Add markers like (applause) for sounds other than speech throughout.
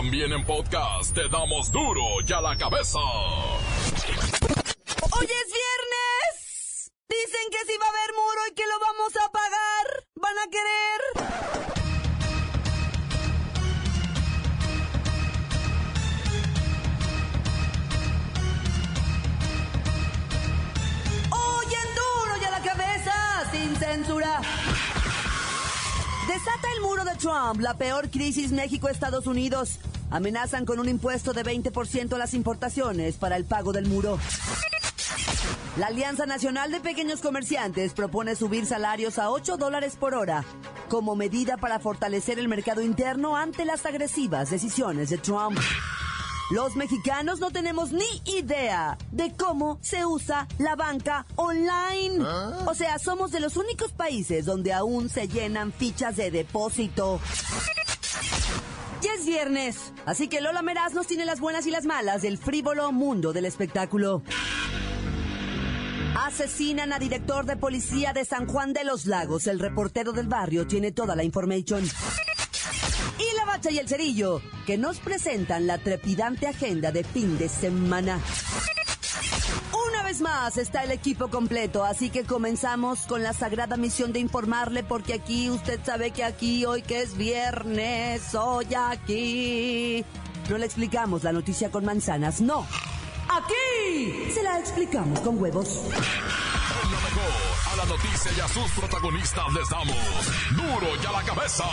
También en podcast te damos duro y a la cabeza. ¡Hoy es viernes! Dicen que si va a haber muro y que lo vamos a pagar. ¿Van a querer? Desata el muro de Trump, la peor crisis México-Estados Unidos. Amenazan con un impuesto de 20% a las importaciones para el pago del muro. La Alianza Nacional de Pequeños Comerciantes propone subir salarios a 8 dólares por hora como medida para fortalecer el mercado interno ante las agresivas decisiones de Trump. Los mexicanos no tenemos ni idea de cómo se usa la banca online. O sea, somos de los únicos países donde aún se llenan fichas de depósito. Ya es viernes, así que Lola Meraz nos tiene las buenas y las malas del frívolo mundo del espectáculo. Asesinan a director de policía de San Juan de los Lagos. El reportero del barrio tiene toda la información. Bacha y el cerillo, que nos presentan la trepidante agenda de fin de semana. Una vez más está el equipo completo, así que comenzamos con la sagrada misión de informarle, porque aquí usted sabe que aquí, hoy que es viernes, hoy aquí. No le explicamos la noticia con manzanas, no. Aquí se la explicamos con huevos. Noticia y a sus protagonistas les damos duro y a la cabeza.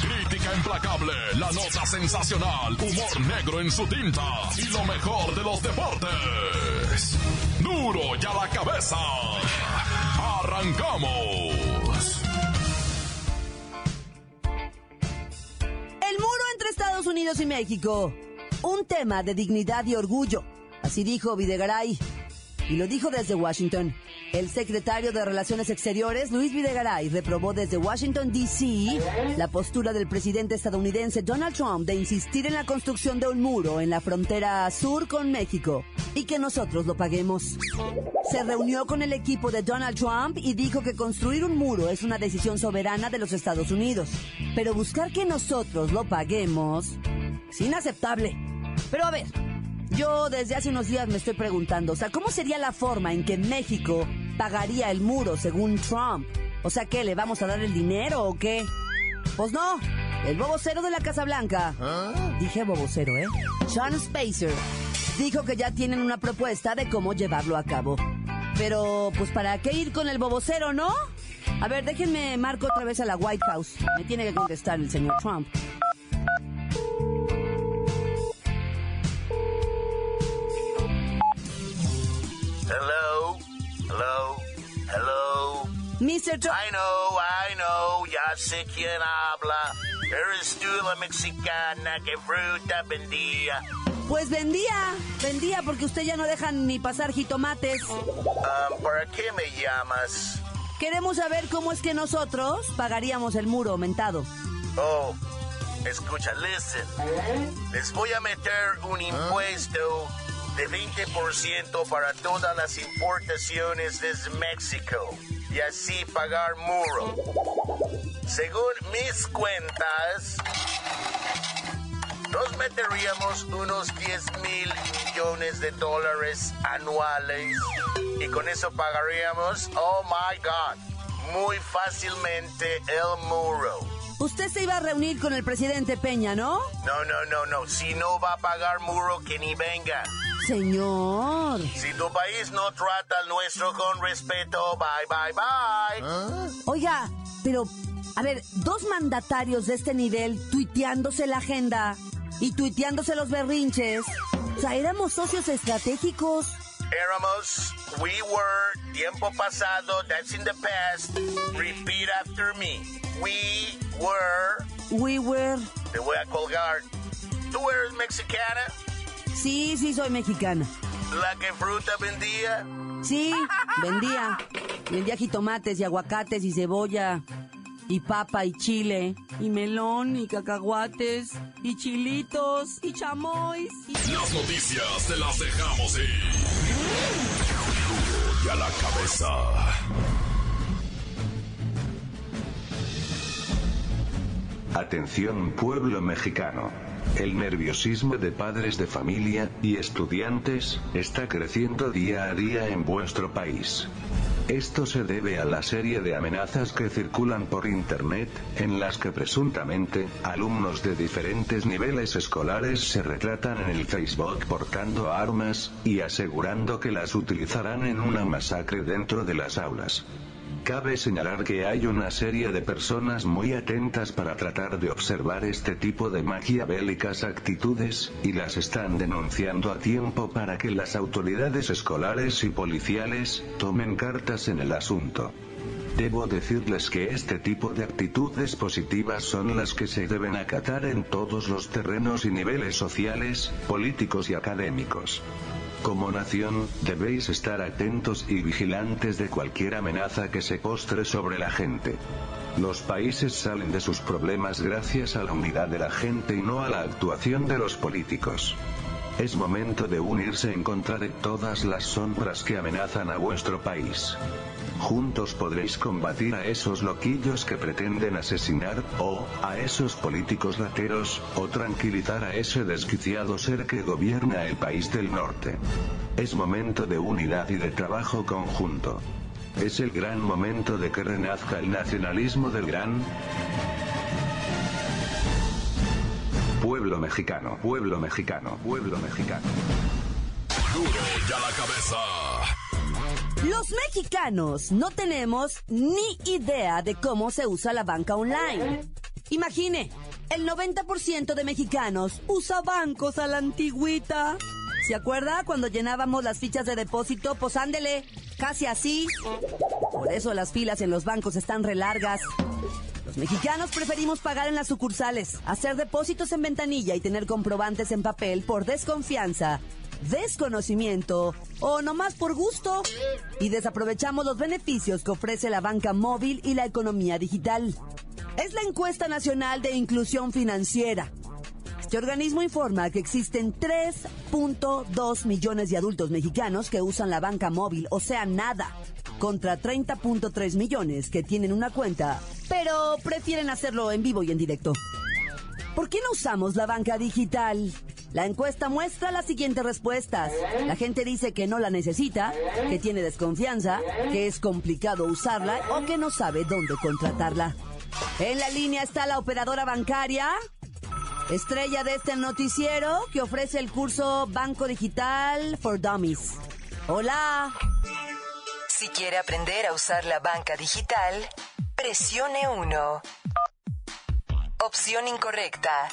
Crítica implacable, la nota sensacional, humor negro en su tinta y lo mejor de los deportes. Duro y a la cabeza. Arrancamos. El muro entre Estados Unidos y México. Un tema de dignidad y orgullo. Así dijo Videgaray. Y lo dijo desde Washington. El secretario de Relaciones Exteriores, Luis Videgaray, reprobó desde Washington, D.C. la postura del presidente estadounidense Donald Trump de insistir en la construcción de un muro en la frontera sur con México y que nosotros lo paguemos. Se reunió con el equipo de Donald Trump y dijo que construir un muro es una decisión soberana de los Estados Unidos. Pero buscar que nosotros lo paguemos es inaceptable. Pero a ver, yo desde hace unos días me estoy preguntando, o sea, ¿cómo sería la forma en que México pagaría el muro según Trump? O sea, ¿qué? ¿Le vamos a dar el dinero o qué? Pues no, el bobocero de la Casa Blanca. Dije bobocero, ¿eh? Sean Spacer dijo que ya tienen una propuesta de cómo llevarlo a cabo. Pero, pues, ¿para qué ir con el bobocero, no? A ver, déjenme marco otra vez a la White House. Me tiene que contestar el señor Trump. Mr. Trump. I know, I know, ya sé quién habla. Eres tú la mexicana que fruta vendía. Pues vendía, vendía porque usted ya no deja ni pasar jitomates. Ah, ¿Para qué me llamas? Queremos saber cómo es que nosotros pagaríamos el muro aumentado. Oh, escucha, listen. Les voy a meter un impuesto de 20% para todas las importaciones desde México y así pagar muro. Según mis cuentas, nos meteríamos unos 10 mil millones de dólares anuales y con eso pagaríamos, oh my god, muy fácilmente el muro. Usted se iba a reunir con el presidente Peña, ¿no? No, no, no, no. Si no va a pagar muro, que ni venga. Señor. Si tu país no trata al nuestro con respeto, bye, bye, bye. Oiga, pero, a ver, dos mandatarios de este nivel tuiteándose la agenda y tuiteándose los berrinches. O sea, éramos socios estratégicos. Éramos, we were, tiempo pasado, that's in the past. Repeat after me. We were, We were. te voy a colgar. ¿Tú eres mexicana? Sí, sí, soy mexicana. ¿La que fruta vendía? Sí, vendía. Vendía jitomates y aguacates y cebolla. Y papa y chile. Y melón y cacahuates. Y chilitos. Y chamois. Y... Las noticias te las dejamos ir. Y a la cabeza. Atención pueblo mexicano. El nerviosismo de padres de familia y estudiantes está creciendo día a día en vuestro país. Esto se debe a la serie de amenazas que circulan por Internet, en las que presuntamente, alumnos de diferentes niveles escolares se retratan en el Facebook portando armas, y asegurando que las utilizarán en una masacre dentro de las aulas. Cabe señalar que hay una serie de personas muy atentas para tratar de observar este tipo de maquiavélicas actitudes, y las están denunciando a tiempo para que las autoridades escolares y policiales tomen cartas en el asunto. Debo decirles que este tipo de actitudes positivas son las que se deben acatar en todos los terrenos y niveles sociales, políticos y académicos. Como nación, debéis estar atentos y vigilantes de cualquier amenaza que se postre sobre la gente. Los países salen de sus problemas gracias a la unidad de la gente y no a la actuación de los políticos. Es momento de unirse en contra de todas las sombras que amenazan a vuestro país. Juntos podréis combatir a esos loquillos que pretenden asesinar, o, a esos políticos rateros, o tranquilizar a ese desquiciado ser que gobierna el país del norte. Es momento de unidad y de trabajo conjunto. Es el gran momento de que renazca el nacionalismo del gran pueblo mexicano, pueblo mexicano, pueblo mexicano. Duro ya la cabeza. Los mexicanos no tenemos ni idea de cómo se usa la banca online. Imagine, el 90% de mexicanos usa bancos a la antigüita. ¿Se acuerda cuando llenábamos las fichas de depósito? Pues ándele, casi así. Por eso las filas en los bancos están re largas. Los mexicanos preferimos pagar en las sucursales, hacer depósitos en ventanilla y tener comprobantes en papel por desconfianza desconocimiento o nomás por gusto. Y desaprovechamos los beneficios que ofrece la banca móvil y la economía digital. Es la encuesta nacional de inclusión financiera. Este organismo informa que existen 3.2 millones de adultos mexicanos que usan la banca móvil, o sea, nada, contra 30.3 millones que tienen una cuenta, pero prefieren hacerlo en vivo y en directo. ¿Por qué no usamos la banca digital? La encuesta muestra las siguientes respuestas. La gente dice que no la necesita, que tiene desconfianza, que es complicado usarla o que no sabe dónde contratarla. En la línea está la operadora bancaria, estrella de este noticiero que ofrece el curso Banco Digital for Dummies. Hola. Si quiere aprender a usar la banca digital, presione 1. Opción incorrecta.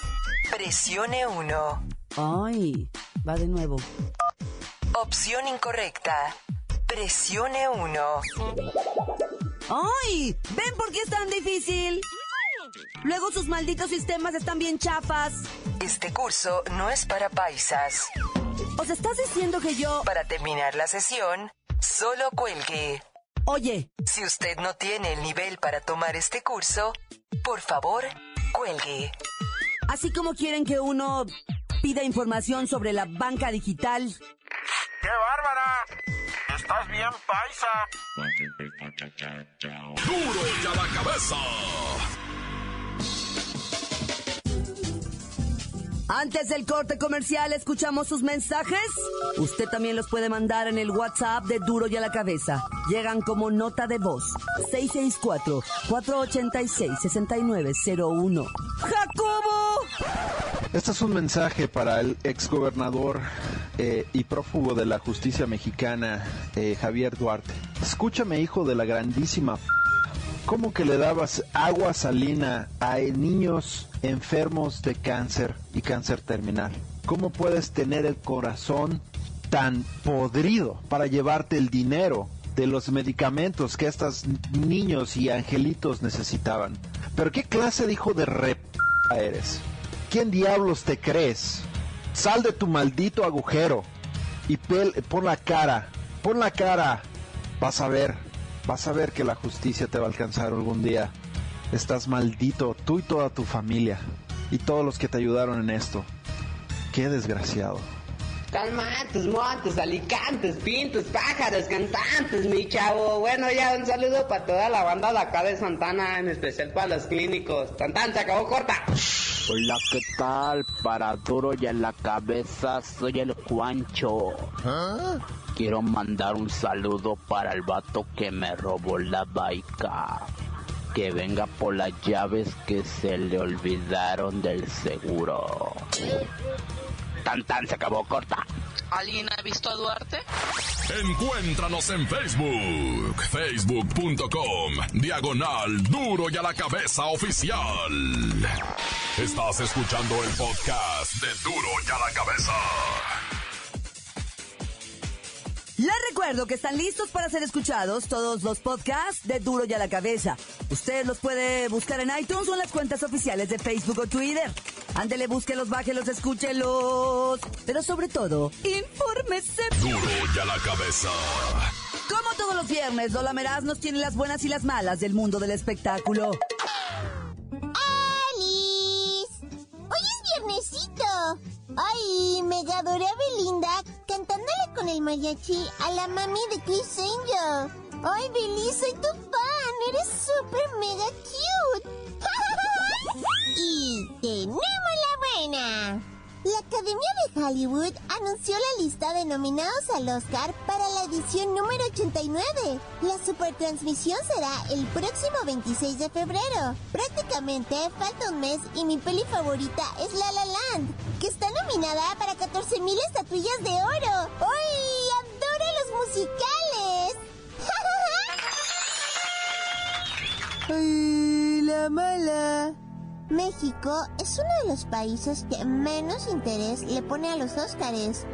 Presione 1. Ay, va de nuevo. Opción incorrecta. Presione 1. ¡Ay! ¿Ven por qué es tan difícil? Luego sus malditos sistemas están bien chafas. Este curso no es para paisas. ¿Os estás diciendo que yo... Para terminar la sesión, solo cuelgue. Oye. Si usted no tiene el nivel para tomar este curso, por favor, cuelgue. Así como quieren que uno pida información sobre la banca digital. ¡Qué bárbara! Estás bien paisa. Duro ya la cabeza. Antes del corte comercial, escuchamos sus mensajes. Usted también los puede mandar en el WhatsApp de Duro y a la Cabeza. Llegan como nota de voz. 664-486-6901. ¡Jacobo! Este es un mensaje para el exgobernador eh, y prófugo de la justicia mexicana, eh, Javier Duarte. Escúchame, hijo de la grandísima... ¿Cómo que le dabas agua salina a niños enfermos de cáncer y cáncer terminal? ¿Cómo puedes tener el corazón tan podrido para llevarte el dinero de los medicamentos que estos niños y angelitos necesitaban? ¿Pero qué clase de hijo de rep eres? ¿Quién diablos te crees? Sal de tu maldito agujero y pon la cara, pon la cara, vas a ver vas a ver que la justicia te va a alcanzar algún día. Estás maldito, tú y toda tu familia, y todos los que te ayudaron en esto. Qué desgraciado. Calmantes, montes, alicantes, pintos, pájaros, cantantes, mi chavo. Bueno, ya un saludo para toda la banda de acá de Santana, en especial para los clínicos. Tantan, se acabó corta. Hola, ¿qué tal? Para duro y en la cabeza, soy el Juancho. Quiero mandar un saludo para el vato que me robó la baica. Que venga por las llaves que se le olvidaron del seguro. Tan tan se acabó corta. ¿Alguien ha visto a Duarte? Encuéntranos en Facebook, facebook.com, diagonal duro y a la cabeza oficial. Estás escuchando el podcast de duro y a la cabeza. Les recuerdo que están listos para ser escuchados todos los podcasts de Duro y a la Cabeza. Usted los puede buscar en iTunes o en las cuentas oficiales de Facebook o Twitter. Ándele, búsquelos, bájelos, escúchelos. Pero sobre todo, infórmese. Duro y a la cabeza. Como todos los viernes, Lola Meraz nos tiene las buenas y las malas del mundo del espectáculo. ¡Alice! ¡Hoy es viernesito! ¡Ay! Mega adoré a Belinda cantándole con el mariachi a la mami de Chris Angel. ¡Ay, Beli, soy tu fan! ¡Eres súper mega cute! (laughs) y tenemos la buena. La Academia de Hollywood anunció la lista de nominados al Oscar para la edición número 89. La supertransmisión será el próximo 26 de febrero. Prácticamente falta un mes y mi peli favorita es La La Land, que está nominada para 14.000 estatuillas de oro. ¡Ay! ¡Adoro los musicales! (laughs) ¡Ay, la mala! México es uno de los países que menos interés le pone a los Óscares.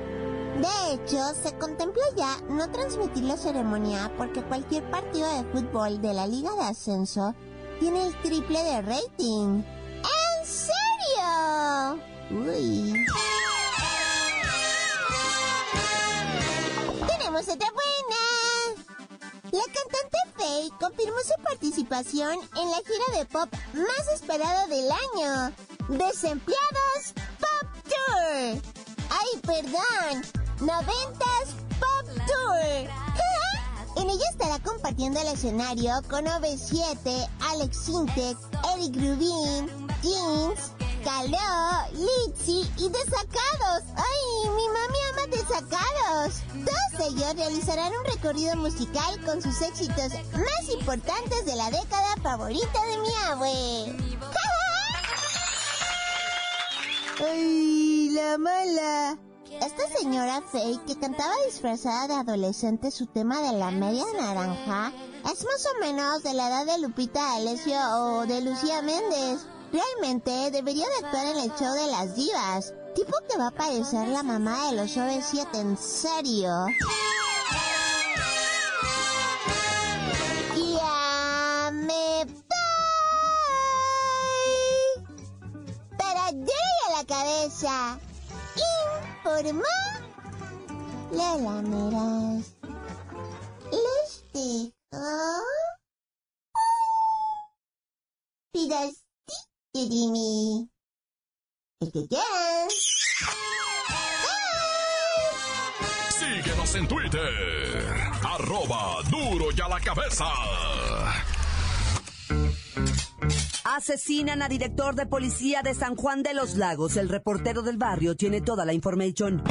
De hecho, se contempla ya no transmitir la ceremonia porque cualquier partido de fútbol de la Liga de Ascenso tiene el triple de rating. ¿En serio? Uy. Tenemos otra confirmó su participación en la gira de pop más esperada del año, Desempleados Pop Tour. ¡Ay, perdón! ¡Noventas Pop Tour! (laughs) en ella estará compartiendo el escenario con OV7, Alex Sintek, Eric Rubin, Jeans, Caló, Litzy y Desacados. ¡Ay, mi mami ama Desacados! Todos ellos realizarán un recorrido musical con sus éxitos más importantes de la década favorita de mi abue. ¡Ay, la mala! Esta señora Faye, que cantaba disfrazada de adolescente su tema de la media naranja, es más o menos de la edad de Lupita Alessio o de Lucía Méndez. Realmente debería de actuar en el show de las divas. Tipo que va a parecer la mamá de los OV7, en serio. Ya me voy. Para a la cabeza. Informó Lola Meras. Les. Pidas Kirimi. El que. Síguenos en Twitter. Arroba duro y a la cabeza. Asesinan a director de policía de San Juan de los Lagos. El reportero del barrio tiene toda la información.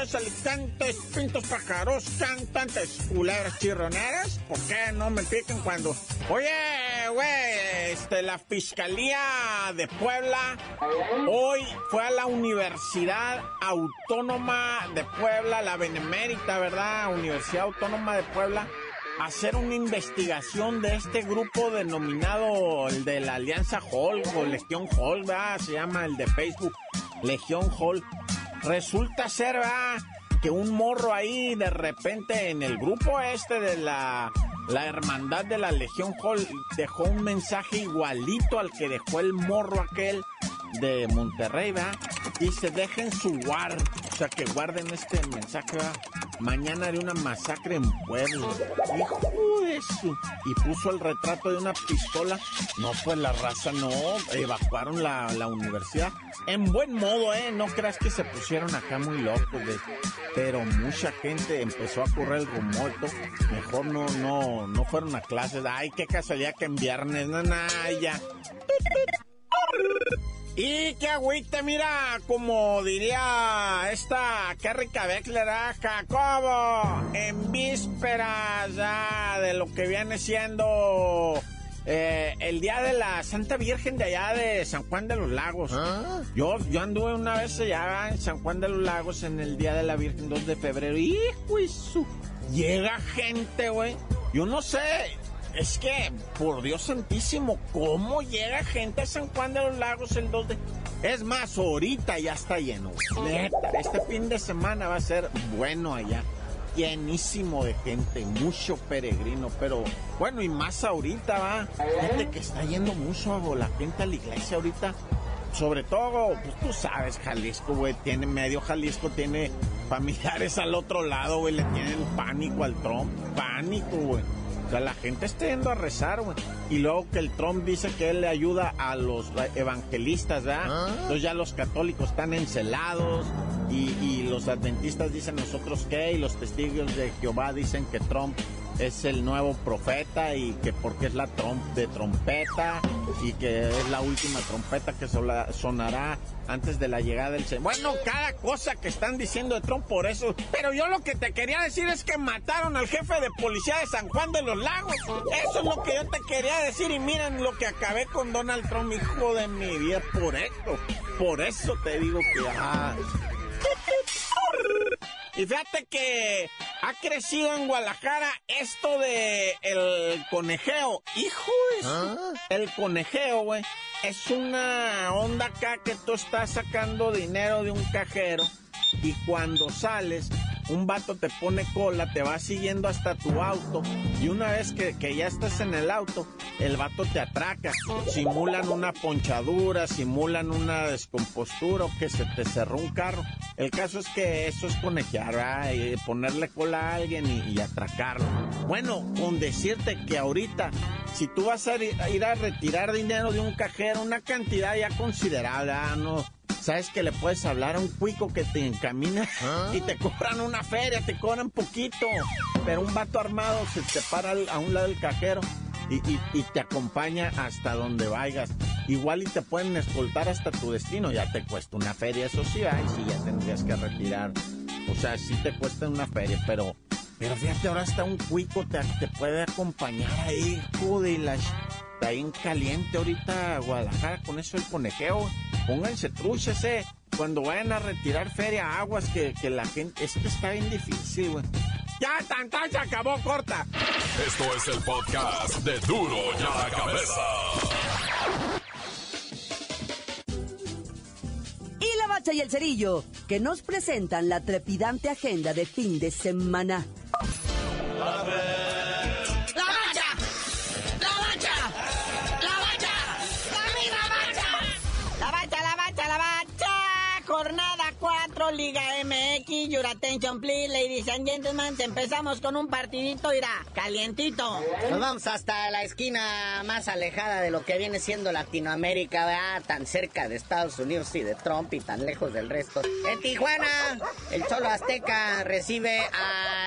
Montes, alicantes, pintos pájaros, cantantes, culebras chirroneras. ¿Por qué no me piquen cuando... Oye, güey, este, la Fiscalía de Puebla hoy fue a la Universidad Autónoma de Puebla, la Benemérita, ¿verdad? Universidad Autónoma de Puebla hacer una investigación de este grupo denominado el de la Alianza Hall o Legión Hall, ¿verdad? Se llama el de Facebook, Legión Hall. Resulta ser, ¿verdad? Que un morro ahí de repente en el grupo este de la, la hermandad de la Legión Hall dejó un mensaje igualito al que dejó el morro aquel de Monterrey, ¿verdad? Dice, dejen su guard, o sea, que guarden este mensaje, ¿verdad? Mañana haré una masacre en Puebla. Hijo de. Y puso el retrato de una pistola. No, pues la raza no, evacuaron la, la universidad. En buen modo, ¿eh? No creas que se pusieron acá muy locos, güey. Pero mucha gente empezó a correr el rumor. Mejor no, no, no fueron a clases. Ay, qué casualidad que en viernes, no, nada, ya. Y qué agüita, mira, como diría esta Carrica Beckler, ah, Jacobo, en vísperas ya de lo que viene siendo eh, el día de la Santa Virgen de allá de San Juan de los Lagos. Yo, yo anduve una vez allá en San Juan de los Lagos en el día de la Virgen 2 de febrero. ¡Hijo y su! Llega gente, güey. Yo no sé, es que, por Dios santísimo, ¿cómo llega gente a San Juan de los Lagos el 2 de... Es más, ahorita ya está lleno. este fin de semana va a ser bueno allá. Llenísimo de gente, mucho peregrino, pero bueno, y más ahorita va. Gente que está yendo mucho la gente a la iglesia ahorita. Sobre todo, pues tú sabes, Jalisco, güey, tiene medio Jalisco, tiene familiares al otro lado, güey, le tienen pánico al Trump, pánico, güey. O sea, la gente está yendo a rezar, güey. Y luego que el Trump dice que él le ayuda a los evangelistas, ¿verdad? Entonces ya los católicos están encelados y, y los adventistas dicen nosotros qué y los testigos de Jehová dicen que Trump es el nuevo profeta y que porque es la tromp de trompeta y que es la última trompeta que sonará antes de la llegada del Señor. Bueno, cada cosa que están diciendo de Trump por eso. Pero yo lo que te quería decir es que mataron al jefe de policía de San Juan de los Lagos. Eso es lo que yo te quería decir y miren lo que acabé con Donald Trump, hijo de mi vida, por esto. Por eso te digo que... y fíjate que ha crecido en Guadalajara esto de el conejeo. Hijo de su- El conejeo, güey. Es una onda acá que tú estás sacando dinero de un cajero y cuando sales, un vato te pone cola, te va siguiendo hasta tu auto y una vez que, que ya estás en el auto, el vato te atraca. Simulan una ponchadura, simulan una descompostura o que se te cerró un carro. El caso es que eso es conejear. Y ponerle cola a alguien y, atracarlo. Bueno, con decirte que ahorita, si tú vas a ir, a ir a retirar dinero de un cajero, una cantidad ya considerable, ¿verdad? no, sabes que le puedes hablar a un cuico que te encamina y te cobran una feria, te cobran poquito, pero un vato armado se te para a un lado del cajero y, y- y te acompaña hasta donde vayas. Igual y te pueden escoltar hasta tu destino, ya te cuesta una feria, eso sí, ay, sí, ya tendrías que retirar. O sea, sí te cuesta una feria, pero, pero fíjate, ahora hasta un cuico te, te puede acompañar ahí, joder, la ch- Está bien caliente ahorita Guadalajara con eso el conejeo. Pónganse truchas, eh. Cuando vayan a retirar feria, aguas que, que la gente... Es que está bien difícil, güey. Ya, tan, tan, se acabó, corta. Esto es el podcast de Duro y a la Cabeza. Y la bacha y el cerillo, que nos presentan la trepidante agenda de fin de semana. Your attention, please, ladies and gentlemen. Empezamos con un partidito, irá, calientito. Nos vamos hasta la esquina más alejada de lo que viene siendo Latinoamérica, ¿verdad? Tan cerca de Estados Unidos y de Trump y tan lejos del resto. En Tijuana, el Cholo Azteca recibe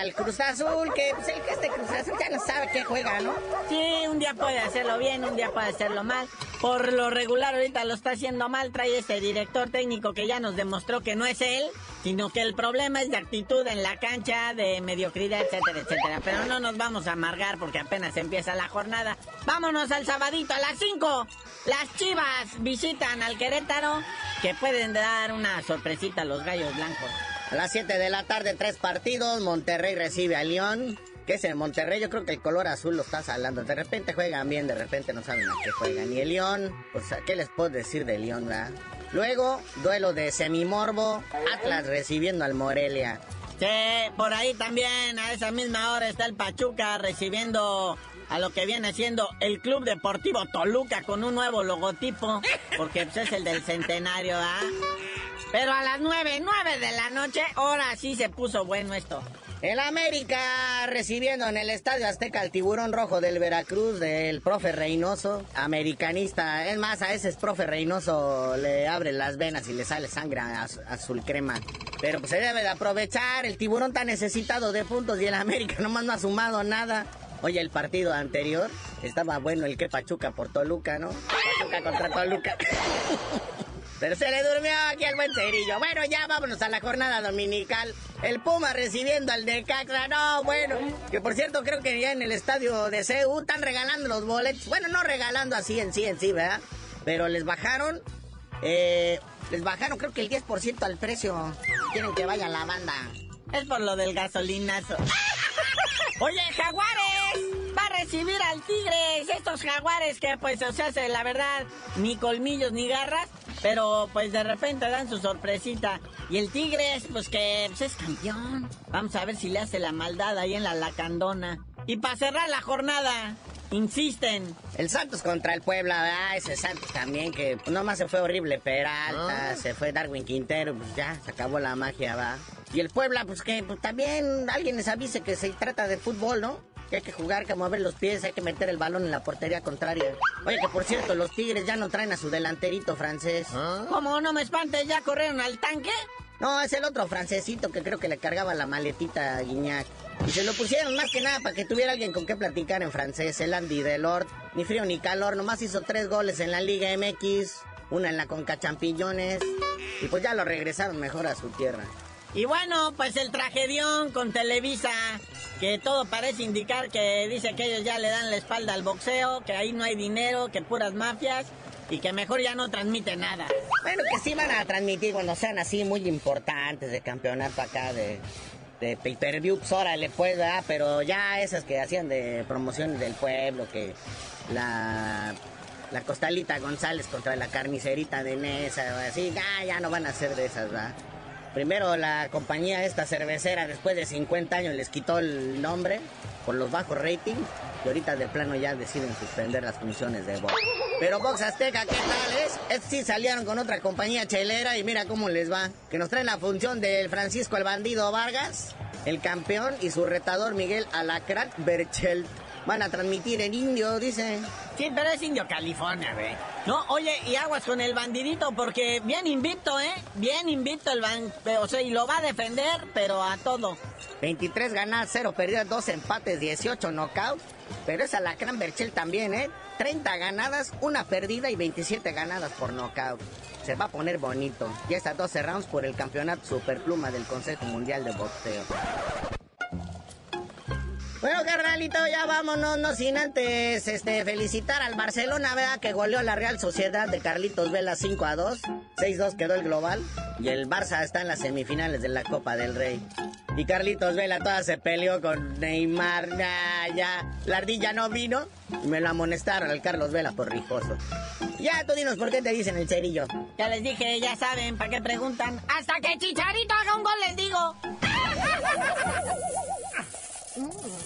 al Cruz Azul, que pues, el que este Cruz Azul ya no sabe qué juega, ¿no? Sí, un día puede hacerlo bien, un día puede hacerlo mal. Por lo regular ahorita lo está haciendo mal, trae ese director técnico que ya nos demostró que no es él, sino que el problema es de actitud en la cancha, de mediocridad, etcétera, etcétera. Pero no nos vamos a amargar porque apenas empieza la jornada. Vámonos al sabadito a las 5. Las Chivas visitan al Querétaro, que pueden dar una sorpresita a los gallos blancos. A las 7 de la tarde, tres partidos. Monterrey recibe a León. ¿Qué es el Monterrey? Yo creo que el color azul lo estás hablando. De repente juegan bien, de repente no saben a qué juegan. Y el León, pues, ¿a ¿qué les puedo decir de León, verdad? Luego, duelo de semimorbo. Atlas recibiendo al Morelia. Sí, por ahí también a esa misma hora está el Pachuca recibiendo a lo que viene siendo el Club Deportivo Toluca con un nuevo logotipo, porque pues, es el del centenario, ¿ah? Pero a las nueve, nueve de la noche, ahora sí se puso bueno esto. El América recibiendo en el Estadio Azteca el tiburón rojo del Veracruz del profe Reynoso, americanista. Es más, a ese es profe Reynoso le abre las venas y le sale sangre az- azul crema. Pero pues se debe de aprovechar, el tiburón está necesitado de puntos y el América nomás no ha sumado nada. Oye, el partido anterior estaba bueno el que Pachuca por Toluca, ¿no? Pachuca contra Toluca. (laughs) Se le durmió aquí al buen cerillo. Bueno, ya vámonos a la jornada dominical. El Puma recibiendo al de Caxa. No, bueno. Que por cierto, creo que ya en el estadio de CU están regalando los boletos. Bueno, no regalando así en sí, en sí, ¿verdad? Pero les bajaron. Eh, les bajaron creo que el 10% al precio. Quieren que vaya la banda. Es por lo del gasolinazo. (laughs) Oye, Jaguares, va a recibir al Tigres. Estos Jaguares que, pues, o sea, se- la verdad, ni colmillos ni garras, pero pues de repente dan su sorpresita. Y el Tigres, pues que pues, es campeón. Vamos a ver si le hace la maldad ahí en la lacandona. Y para cerrar la jornada, insisten. El Santos contra el Puebla, ¿verdad? Ese Santos también, que pues, nomás se fue horrible Peralta, se fue Darwin Quintero, pues ya, se acabó la magia, va. Y el Puebla, pues que pues, también alguien les avise que se trata de fútbol, ¿no? Que hay que jugar, que mover los pies, hay que meter el balón en la portería contraria. Oye, que por cierto, los Tigres ya no traen a su delanterito francés. ¿Cómo no me espantes? ¿Ya corrieron al tanque? No, es el otro francesito que creo que le cargaba la maletita a Guiñac. Y se lo pusieron más que nada para que tuviera alguien con qué platicar en francés. El Andy Delort, ni frío ni calor, nomás hizo tres goles en la Liga MX, una en la Conca Champiñones. Y pues ya lo regresaron mejor a su tierra. Y bueno, pues el tragedión con Televisa, que todo parece indicar que dice que ellos ya le dan la espalda al boxeo, que ahí no hay dinero, que puras mafias y que mejor ya no transmite nada. Bueno, que sí van a transmitir cuando sean así muy importantes de campeonato acá de, de pay-per-view, pues órale pues, ¿verdad? Pero ya esas que hacían de promociones del pueblo, que la, la costalita González contra la carnicerita de Nesa, así, ya, ya no van a ser de esas, ¿verdad? Primero la compañía esta cervecera después de 50 años les quitó el nombre por los bajos ratings y ahorita de plano ya deciden suspender las funciones de box. Pero Box Azteca, ¿qué tal es? Estos sí salieron con otra compañía chelera y mira cómo les va. Que nos traen la función del Francisco el Bandido Vargas, el campeón y su retador Miguel Alacrán Berchelt. Van a transmitir en indio, dice. Sí, pero es Indio California, güey. No, oye, y aguas con el bandidito porque bien invicto, ¿eh? Bien invicto el ban... O sea, y lo va a defender, pero a todo. 23 ganadas, 0 perdidas, 2 empates, 18 knockouts. Pero es Alacrán Berchel también, ¿eh? 30 ganadas, una perdida y 27 ganadas por knockout. Se va a poner bonito. Y estas 12 rounds por el campeonato superpluma del Consejo Mundial de Boxeo. Bueno, carnalito, ya vámonos, no sin antes este, felicitar al Barcelona, ¿verdad? Que goleó a la Real Sociedad de Carlitos Vela 5 a 2. 6-2 quedó el global. Y el Barça está en las semifinales de la Copa del Rey. Y Carlitos Vela toda se peleó con Neymar. Ya, ya. La ardilla no vino. Y me lo amonestaron al Carlos Vela por rijoso. Ya, tú dinos por qué te dicen el cerillo. Ya les dije, ya saben, ¿para qué preguntan? Hasta que Chicharito haga un gol, les digo. (laughs)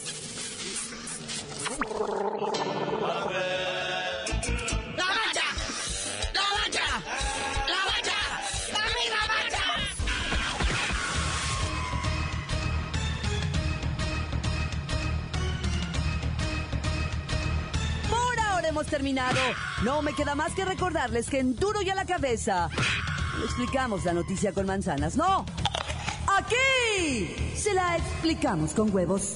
terminado. No me queda más que recordarles que en Duro y a la cabeza explicamos la noticia con manzanas, no. Aquí se la explicamos con huevos.